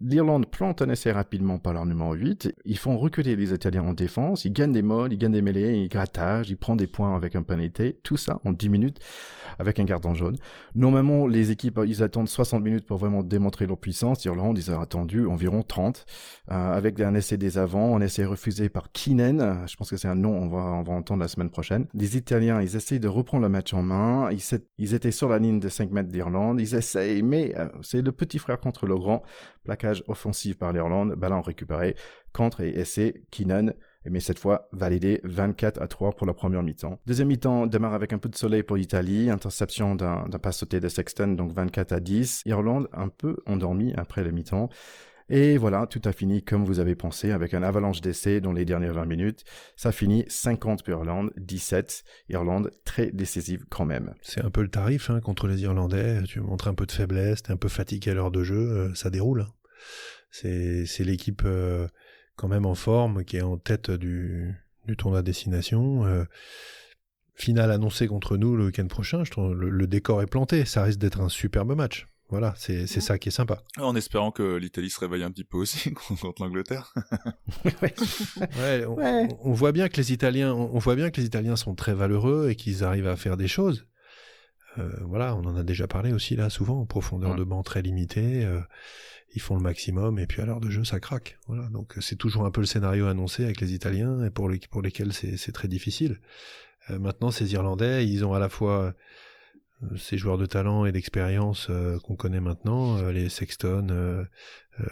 L'Irlande plante un essai rapidement par leur numéro 8. Ils font reculer les Italiens en défense. Ils gagnent des molles, ils gagnent des mêlées, ils grattage, ils prennent des points avec un penalty. Tout ça en 10 minutes avec un carton jaune. Normalement, les équipes, ils attendent 60 minutes pour vraiment démontrer leur puissance. L'Irlande, ils ont attendu environ 30 euh, avec un essai des avants, un essai refusé par Kinen. Je pense que c'est un nom, on va, on va entendre la semaine prochaine. Les Italiens, ils essayent de reprendre le match en main. Ils, ils étaient sur la ligne de 5 mètres d'Irlande. Ils essayent, mais euh, c'est le petit frère contre le grand plaquage offensif par l'Irlande, ballon récupéré, contre et essai, Keenan, mais cette fois validé 24 à 3 pour la première mi-temps. Deuxième mi-temps démarre avec un peu de soleil pour l'Italie, interception d'un pas sauté de Sexton, donc 24 à 10. Irlande un peu endormi après la mi-temps. Et voilà, tout a fini comme vous avez pensé, avec un avalanche d'essais dans les dernières 20 minutes. Ça finit 50 pour Irlande, 17. Irlande très décisive quand même. C'est un peu le tarif hein, contre les Irlandais. Tu montres un peu de faiblesse, t'es un peu fatigué à l'heure de jeu, euh, ça déroule. C'est l'équipe... Euh, quand même en forme, qui est en tête du, du tournoi destination. Euh, finale annoncée contre nous le week-end prochain. Je trouve le, le décor est planté. Ça risque d'être un superbe match. Voilà, c'est ça qui est sympa. En espérant que l'Italie se réveille un petit peu aussi contre l'Angleterre. Ouais, on, on voit bien que les Italiens, on on voit bien que les Italiens sont très valeureux et qu'ils arrivent à faire des choses. Euh, voilà, on en a déjà parlé aussi là souvent, en profondeur Ouais. de banc très limitée. euh, ils font le maximum et puis à l'heure de jeu ça craque. Voilà, donc euh, c'est toujours un peu le scénario annoncé avec les Italiens et pour les pour lesquels c'est très difficile. Euh, maintenant, ces Irlandais, ils ont à la fois ces joueurs de talent et d'expérience qu'on connaît maintenant, les Sexton,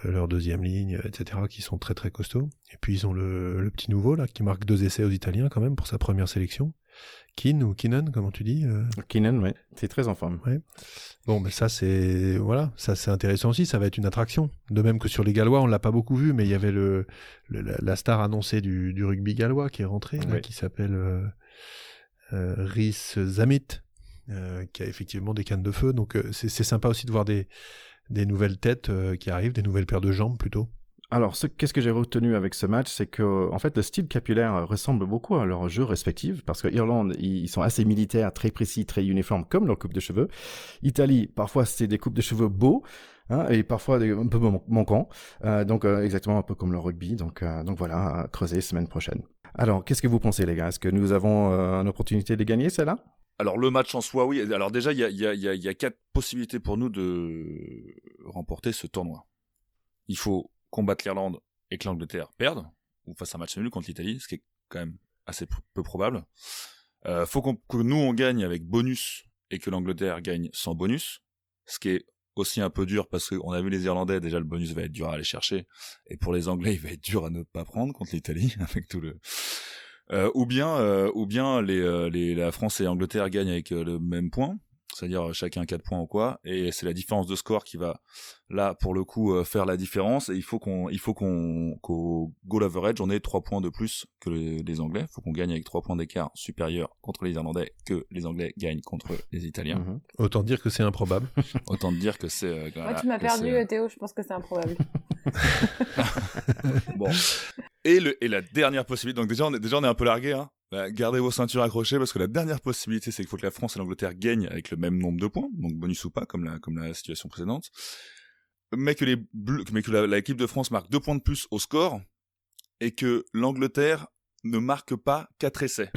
leur deuxième ligne, etc., qui sont très très costauds. Et puis ils ont le, le petit nouveau là qui marque deux essais aux Italiens quand même pour sa première sélection. Keane ou Keenan, comment tu dis euh, Keenan, ouais, c'est très en forme. Bon, mais ça c'est voilà, ça c'est intéressant aussi. Ça va être une attraction. De même que sur les Gallois, on l'a pas beaucoup vu, mais il y avait le, le- la, la star annoncée du, du rugby gallois qui est rentrée, là, qui s'appelle euh, euh, Rhys Zamit, euh, qui a effectivement des cannes de feu. Donc c'est sympa aussi de voir des des nouvelles têtes qui arrivent, des nouvelles paires de jambes plutôt. Alors, ce- qu'est-ce que j'ai retenu avec ce match, c'est que, en fait, le style capillaire ressemble beaucoup à leur jeu respectif, parce que Irlande, ils sont assez militaires, très précis, très uniformes, comme leur coupe de cheveux. Italie, parfois, c'est des coupes de cheveux beaux, hein, et parfois un peu man- manquants. Euh, donc, euh, exactement un peu comme le rugby. Donc, euh, donc voilà, creuser semaine prochaine. Alors, qu'est-ce que vous pensez, les gars? Est-ce que nous avons euh, une opportunité de gagner, celle-là? Alors le match en soi, oui. Alors déjà, il y a quatre possibilités pour nous de remporter ce tournoi. Il faut combattre l'Irlande et que l'Angleterre perde, ou fasse un match nul contre l'Italie, ce qui est quand même assez peu probable. Euh, faut que nous on gagne avec bonus et que l'Angleterre gagne sans bonus, ce qui est aussi un peu dur parce qu'on a vu les Irlandais, déjà le bonus va être dur à aller chercher, et pour les Anglais il va être dur à ne pas prendre contre l'Italie avec tout le. Euh, ou bien, euh, ou bien les, les, la France et l'Angleterre gagnent avec le même point, c'est-à-dire euh, chacun 4 points ou quoi, et c'est la différence de score qui va là pour le coup euh, faire la différence. Et il faut qu'on, il faut qu'on, qu'au goal average on ait 3 points de plus que les, les Anglais. Il faut qu'on gagne avec 3 points d'écart supérieurs contre les Irlandais que les Anglais gagnent contre les Italiens. Mhm. Autant dire que c'est improbable. Autant dire que c'est. euh, Moi, tu m'as perdu, c'est- euh, Théo. Je pense que c'est improbable. Bon. Et, le, et la dernière possibilité, donc déjà on est, déjà on est un peu largué, hein. Bah, gardez vos ceintures accrochées parce que la dernière possibilité c'est qu'il faut que la France et l'Angleterre gagnent avec le même nombre de points, donc bonus ou pas, comme la, situation précédente. Mais que les bleus, mais que l'équipe de France marque deux points de plus au score et que l'Angleterre ne marque pas quatre essais.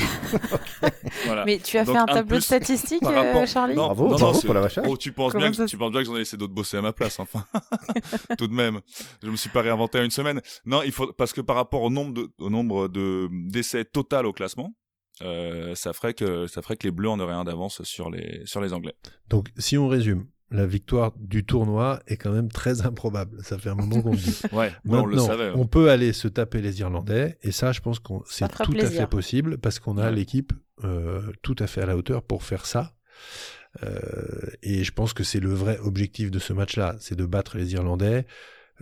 voilà. Mais tu as Donc, fait un tableau de statistiques, par euh, rapport- Charlie Non, Bravo, non, non, bravo c'est- pour la recherche. Oh, tu penses Comment bien que ça tu penses bien que j'en ai laissé d'autres bosser à ma place, enfin. Tout de même, je me suis pas réinventé en une semaine. Non, il faut parce que par rapport au nombre de au nombre de d'essais total au classement, euh, ça ferait que ça ferait que les Bleus en auraient un d'avance sur les sur les Anglais. Donc si on résume, la victoire du tournoi est quand même très improbable. Ça fait un moment qu'on le dit. Ouais, ouais, on le Maintenant, savait. hein. on peut aller se taper les Irlandais, et ça, je pense que c'est tout à fait possible parce qu'on a Ouais. l'équipe euh, tout à fait à la hauteur pour faire ça. Euh, et je pense que c'est le vrai objectif de ce match-là, c'est de battre les Irlandais.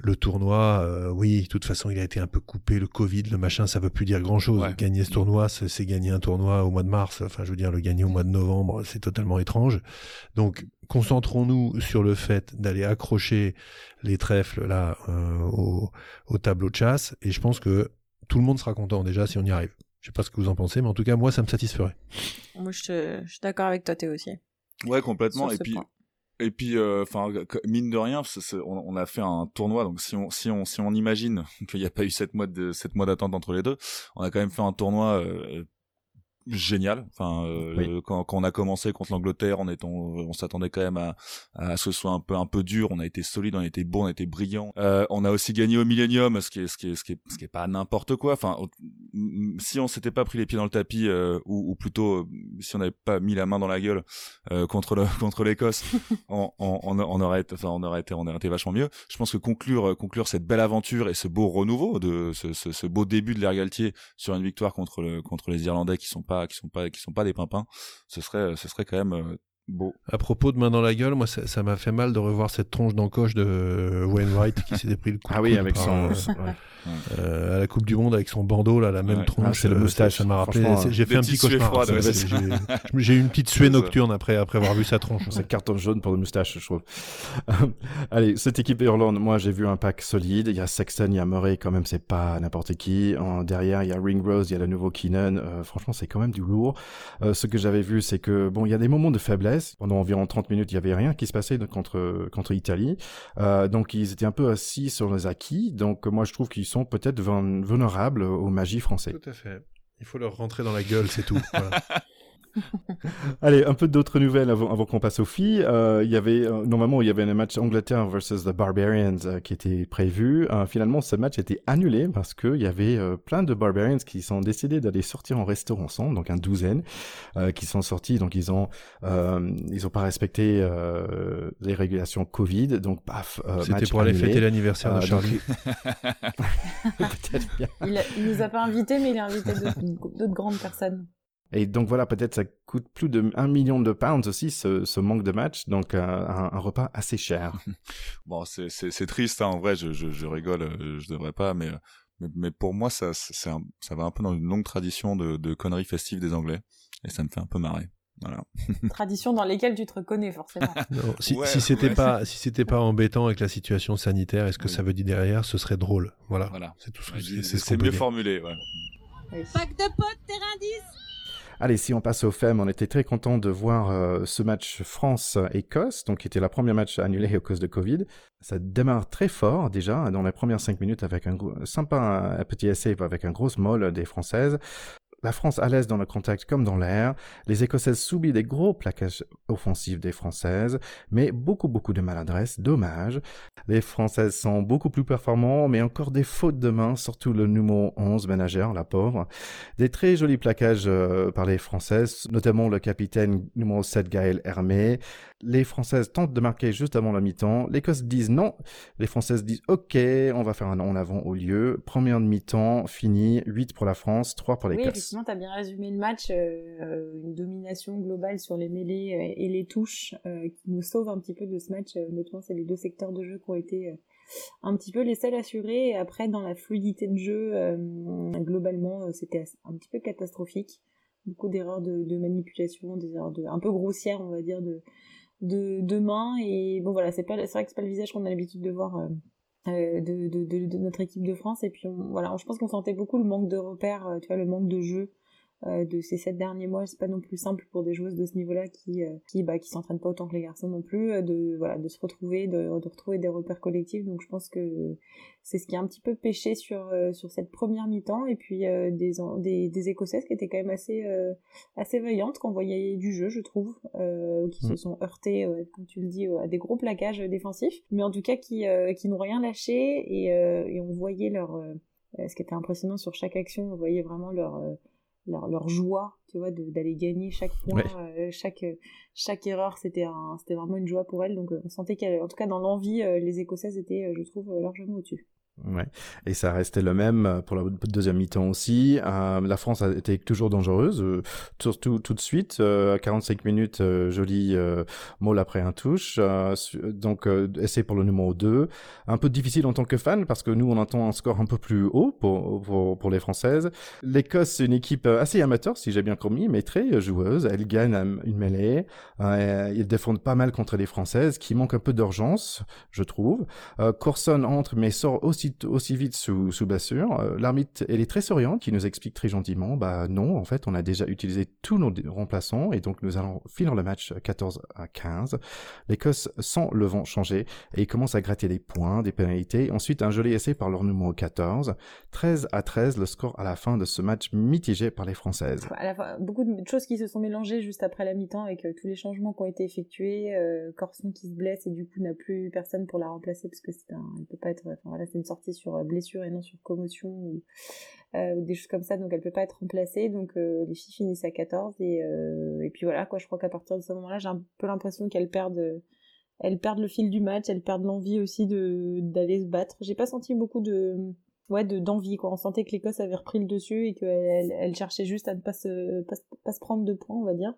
Le tournoi, euh, oui, de toute façon, il a été un peu coupé, le Covid, le machin, ça veut plus dire grand-chose. Ouais. Gagner ce tournoi, c'est c'est gagner un tournoi au mois de mars. Enfin, je veux dire, le gagner au mois de novembre, c'est totalement étrange. Donc, concentrons-nous sur le fait d'aller accrocher les trèfles là euh, au, au tableau de chasse. Et je pense que tout le monde sera content déjà si on y arrive. Je sais pas ce que vous en pensez, mais en tout cas, moi, ça me satisferait. Moi, je, te- je suis d'accord avec toi, Théo aussi. Ouais, complètement. Et puis point. Et puis euh, enfin mine de rien, on, on a fait un tournoi. Donc si on si on si on imagine qu'il n'y a pas eu sept mois de sept mois d'attente entre les deux, on a quand même fait un tournoi. euh, génial. Enfin euh, Oui. quand, quand on a commencé contre l'Angleterre on est on, on s'attendait quand même à, à ce que ce soit un peu un peu dur. On a été solide on a été bon on a été brillant. Euh, on a aussi gagné au Millennium ce qui est ce qui est ce qui est ce qui est pas n'importe quoi. Enfin si on s'était pas pris les pieds dans le tapis euh, ou, ou plutôt euh, si on n'avait pas mis la main dans la gueule euh, contre le contre l'Écosse on, on, on, aurait été, enfin on aurait été on aurait été vachement mieux. Je pense que conclure conclure cette belle aventure et ce beau renouveau de ce, ce, ce beau début de l'ère Galtier sur une victoire contre le contre les Irlandais qui sont pas qui sont pas qui sont pas des pimpins ce serait ce serait quand même euh, beau À propos de main dans la gueule, moi, ça ça m'a fait mal de revoir cette tronche d'encoche de euh, Wainwright qui s'était pris le coup. de Ah oui, avec par, son... euh, ouais. Euh, à la Coupe du Monde avec son bandeau là, la même tronche. Ah, le moustache, Ça m'a rappelé. J'ai fait un petit cauchemar. J'ai eu une petite suée nocturne après après avoir vu sa tronche. C'est carton jaune pour le moustache, je trouve. Allez, cette équipe Irlande, moi j'ai vu un pack solide. Il y a Sexton, il y a Murray, quand même, c'est pas n'importe qui. En, derrière, il y a Ringrose, il y a le nouveau Keenan. Euh, franchement, c'est quand même du lourd. Euh, ce que j'avais vu, c'est que bon, il y a des moments de faiblesse. Pendant environ 30 minutes, il y avait rien qui se passait contre contre Italie. Euh, donc ils étaient un peu assis sur les acquis. Donc moi, je trouve qu'ils sont peut-être vuln- vulnérables aux magies françaises. Tout à fait. Il faut leur rentrer dans la gueule, c'est tout. Voilà. Allez, un peu d'autres nouvelles avant, avant qu'on passe aux filles. Euh, il y avait euh, normalement il y avait un match Angleterre versus the Barbarians euh, qui était prévu. Euh, finalement, ce match a été annulé parce que il y avait euh, plein de Barbarians qui sont décidés d'aller sortir en restaurant ensemble, donc un douzaine euh, qui sont sortis. Donc ils ont euh, ils ont pas respecté euh, les régulations Covid. Donc paf, euh, C'était pour aller fêter l'anniversaire Euh, de Charlie. Il, a- il nous a pas invités, mais il a invité d'autres grandes personnes. Et donc voilà, peut-être ça coûte plus de 1 million de pounds aussi ce, ce manque de match, donc euh, un, un repas assez cher. Bon, c'est triste hein, en vrai. Je je, je rigole, euh, je devrais pas, mais mais, mais pour moi ça c'est un- ça va un peu dans une longue tradition de de conneries festives des Anglais et ça me fait un peu marrer. Voilà. Traditions dans lesquelles tu te reconnais forcément. Non, si Ouais, si c'était ouais. pas si c'était pas embêtant avec la situation sanitaire, est-ce que Oui. ça veut dire derrière, ce serait drôle. Voilà. Voilà. C'est tout ce Ouais, que je- c'est. Ce mieux dire. formulé. Ouais. Oui. Pack de potes, terrain 10 Allez, si on passe aux femmes, on était très content de voir euh, ce match France-Écosse, donc qui était le premier match annulé à cause de Covid. Ça démarre très fort déjà dans les premières cinq minutes avec un sympa petit essai avec un gros molle des Françaises. La France à l'aise dans le contact comme dans l'air. Les Écossaises subissent des gros plaquages offensifs des Françaises, mais beaucoup beaucoup de maladresse, dommage. Les Françaises sont beaucoup plus performants, mais encore des fautes de main, surtout le numéro 11, ménagère, la pauvre. Des très jolis plaquages euh, par les Françaises, notamment le capitaine numéro 7 Gaël Hermé. Les Françaises tentent de marquer juste avant la mi-temps. L'Écosse disent non. Les Françaises disent OK, on va faire un en avant au lieu. Première mi-temps, fini. 8 pour la France, 3 pour Oui, l'Écosse. effectivement, tu as bien résumé le match. euh, une domination globale sur les mêlées euh, et les touches euh, qui nous sauve un petit peu de ce match. Honnêtement, c'est les deux secteurs de jeu qui ont été euh, un petit peu les seuls assurés. Et après, dans la fluidité de jeu, globalement, c'était un petit peu catastrophique. Beaucoup d'erreurs de, de manipulation, des erreurs de, un peu grossières, on va dire, de, de, de main. Et bon, voilà, c'est pas, c'est vrai que c'est pas le visage qu'on a l'habitude de voir. euh, euh, de, de, notre équipe de France et puis on- voilà je pense qu'on sentait beaucoup le manque de repères euh, tu vois le manque de jeu de ces sept derniers mois c'est pas non plus simple pour des joueuses de ce niveau là qui euh, qui bah qui s'entraînent pas autant que les garçons non plus euh, de voilà de se retrouver de, de retrouver des repères collectifs. Donc je pense que c'est ce qui a un petit peu pêché sur euh, sur cette première mi-temps. Et puis euh, des, des des écossaises qui étaient quand même assez euh, assez vaillantes qu'on voyait du jeu je trouve euh, qui se Mm. sont heurtées euh, comme tu le dis euh, à des gros plaquages défensifs mais en tout cas qui euh, qui n'ont rien lâché. Et euh, et on voyait leur euh, ce qui était impressionnant sur chaque action on voyait vraiment leur euh, leur, leur joie, tu vois, d'aller gagner chaque point, euh, chaque chaque erreur, c'était un, c'était vraiment une joie pour elles. Donc euh, on sentait qu'en tout cas dans l'envie, euh, les Écossaises étaient, je trouve, largement au-dessus. Ouais. Et ça restait le même euh, pour la deuxième mi-temps aussi. Euh, la France a été toujours dangereuse, euh, tout de suite. Euh, à 45 minutes, joli Moll après un touche. Donc, essai pour le numéro 2. Un peu difficile en tant que fan parce que nous, on entend un score un peu plus haut pour, pour, pour les Françaises. L'Écosse, c'est une équipe assez amateur, si j'ai bien compris, mais très joueuse. Elle gagne une mêlée. Ils défendent pas mal contre les Françaises, qui manquent un peu d'urgence, je trouve. Corson entre mais sort aussi, aussi vite sous, blessure. Euh, L'arbitre, elle est très souriante, qui nous explique très gentiment, bah non, en fait, on a déjà utilisé tous nos remplaçants et donc nous allons finir le match 14 à 15. L'Écosse sent le vent changer et commence à gratter des points, des pénalités. Ensuite, un joli essai par leur numéro 14. 13 à 13, le score à la fin de ce match mitigé par les Françaises. Beaucoup de choses qui se sont mélangées juste après la mi-temps avec tous les changements qui ont été effectués. Euh, Corson qui se blesse et du coup n'a plus personne pour la remplacer parce que c'est un, peut pas être, voilà, c'est une sur euh, blessure et non sur commotion ou euh, ou des choses comme ça, donc elle peut pas être remplacée. Donc euh, les filles finissent à 14 et, et puis voilà quoi. Je crois qu'à partir de ce moment-là, j'ai un peu l'impression qu'elles perdent, elles perdent le fil du match, elles perdent l'envie aussi de d'aller se battre. J'ai pas senti beaucoup de ouais, de d'envie quoi. On sentait que l'Écosse avait repris le dessus et qu'elle elle cherchait juste à ne pas se pas, pas, se prendre de points, on va dire.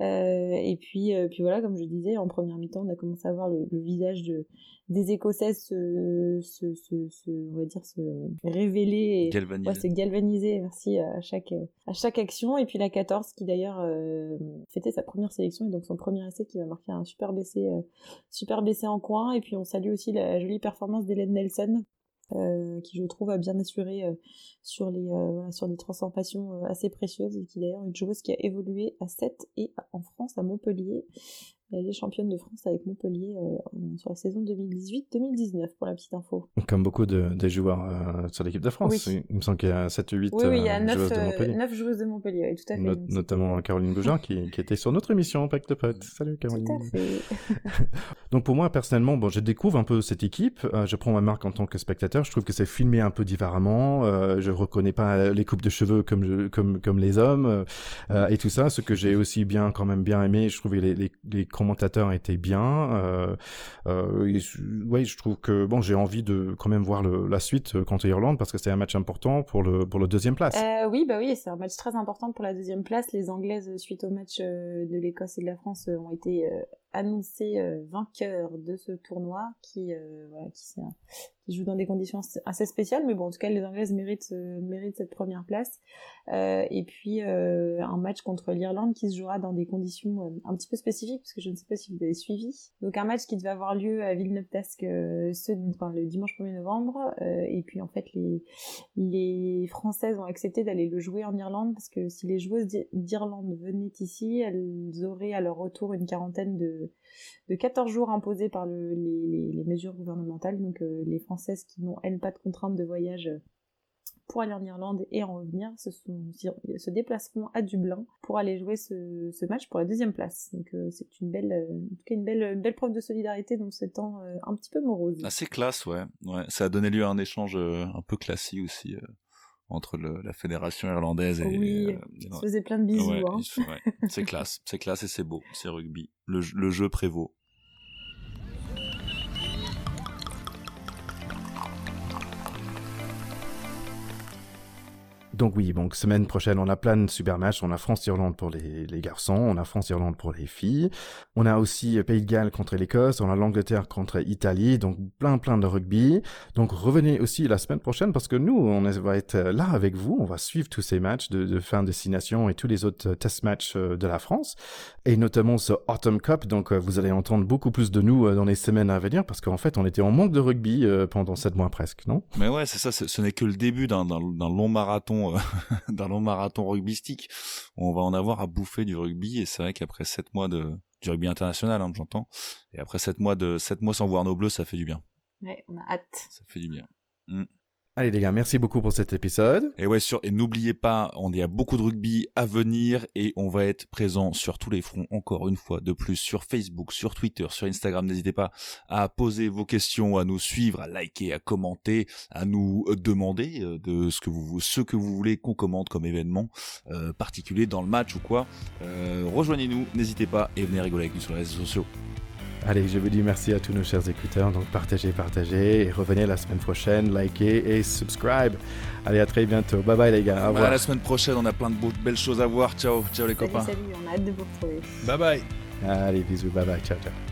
Euh, et puis euh, puis voilà, comme je disais, en première mi-temps, on a commencé à voir le, le visage de des Écossaises se, se, se, se, on va dire se révéler et Galvanisé. ouais, se galvaniser merci à chaque à chaque action et puis la 14 qui d'ailleurs euh, fêtait sa première sélection et donc son premier essai qui va marquer un super essai euh, super essai en coin et puis on salue aussi la jolie performance d'Hélène Nelson euh, qui je trouve a bien assuré euh, sur les euh, des transformations assez précieuses et qui d'ailleurs une joueuse qui a évolué à 7 et en France à Montpellier elle est championne de France avec Montpellier euh, sur la saison 2018-2019 pour la petite info. Comme beaucoup de, des joueurs euh, sur l'équipe de France. Oui. Il me semble qu'il y a 7 ou 8 Oui, oui, il y a euh, 9, joueuses de Montpellier. 9 joueuses de Montpellier, oui, tout à fait. No- notamment Caroline Goujard qui, qui était sur notre émission Pack de Potes. Salut Caroline. Tout à fait. Donc pour moi personnellement, bon, je découvre un peu cette équipe. Euh, je prends ma marque en tant que spectateur. Je trouve que c'est filmé un peu différemment. Euh, je reconnais pas les coupes de cheveux comme je, comme comme les hommes euh, et tout ça. Ce que j'ai aussi bien quand même bien aimé, je trouvais les, les, les commentateurs étaient bien. Euh, euh, ouais, je trouve que bon, j'ai envie de quand même voir la suite euh, contre Irlande parce que c'est un match important pour le pour le deuxième place. Euh, oui, bah oui, c'est un match très important pour la deuxième place. Les Anglaises, suite au match de l'Écosse et de la France, ont été annoncées euh, vainqueurs de ce tournoi qui, euh, joue dans des conditions assez- spéciales. Mais bon, en tout cas, les Anglaises méritent, euh, cette première place. Et puis, un match contre l'Irlande qui se jouera dans des conditions un petit peu spécifiques, parce que je ne sais pas si vous avez suivi. Donc, un match qui devait avoir lieu à Villeneuve-d'Ascq ce, enfin, le dimanche 1er novembre. Et puis, en fait, les, Françaises ont accepté d'aller le jouer en Irlande parce que si les joueuses d'I- d'Irlande venaient ici, elles auraient à leur retour une quarantaine de, de 14 jours imposés par le, les, mesures gouvernementales. Donc euh, les Françaises qui n'ont, elles, pas de contraintes de voyage euh, pour aller en Irlande et en revenir se, déplaceront à Dublin pour aller jouer ce, match pour la deuxième place. Donc euh, c'est une belle, en tout cas une belle, preuve de solidarité dans ce temps un petit peu morose. Assez classe, ouais. ouais. Ça a donné lieu à un échange un peu classique aussi entre le, la fédération irlandaise et. Oui, euh, Ils se faisaient plein de bisous. Ouais, hein. ouais. c'est classe, c'est classe et c'est beau, c'est rugby. Le jeu prévaut. Donc oui, donc semaine prochaine, on a plein de super matchs. On a France-Irlande pour les, les garçons, on a France-Irlande pour les filles. On a aussi euh, Pays de Galles contre l'Écosse, on a l'Angleterre contre l'Italie, donc plein plein de rugby. Donc revenez aussi la semaine prochaine parce que nous, on va être là avec vous, on va suivre tous ces matchs de, de fin de destination et tous les autres euh, test matchs euh, de la France, et notamment ce Autumn Cup. Donc euh, vous allez entendre beaucoup plus de nous euh, dans les semaines à venir parce qu'en fait, on était en manque de rugby euh, pendant sept mois presque, non? Mais ouais, c'est ça, ce n'est que le début d'un long marathon, euh, d'un long marathon rugbystique. On va en avoir à bouffer du rugby et c'est vrai qu'après sept mois de du rugby international, hein, j'entends, et après sept mois de sept mois sans voir nos bleus, ça fait du bien. Ouais, on a hâte. Ça fait du bien. Allez les gars, merci beaucoup pour cet épisode. Et ouais, sur, et n'oubliez pas, on y a beaucoup de rugby à venir et on va être présent sur tous les fronts encore une fois de plus sur Facebook, sur Twitter, sur Instagram. N'hésitez pas à poser vos questions, à nous suivre, à liker, à commenter, à nous euh, demander euh, de ce que vous, ce que vous voulez qu'on commente comme événement euh, particulier dans le match ou quoi. Euh, Rejoignez-nous, n'hésitez pas et venez rigoler avec nous sur les réseaux sociaux. Allez, je vous dis merci à tous nos chers écouteurs. Donc partagez, partagez et revenez la semaine prochaine, likez et subscribe. Allez, à très bientôt. Bye bye les gars. Au revoir. la semaine prochaine, on a plein de beaux- belles choses à voir. Ciao, ciao les Salut, copains. salut, on a hâte de vous retrouver. Bye bye. Allez, bisous. Bye bye. Ciao, ciao.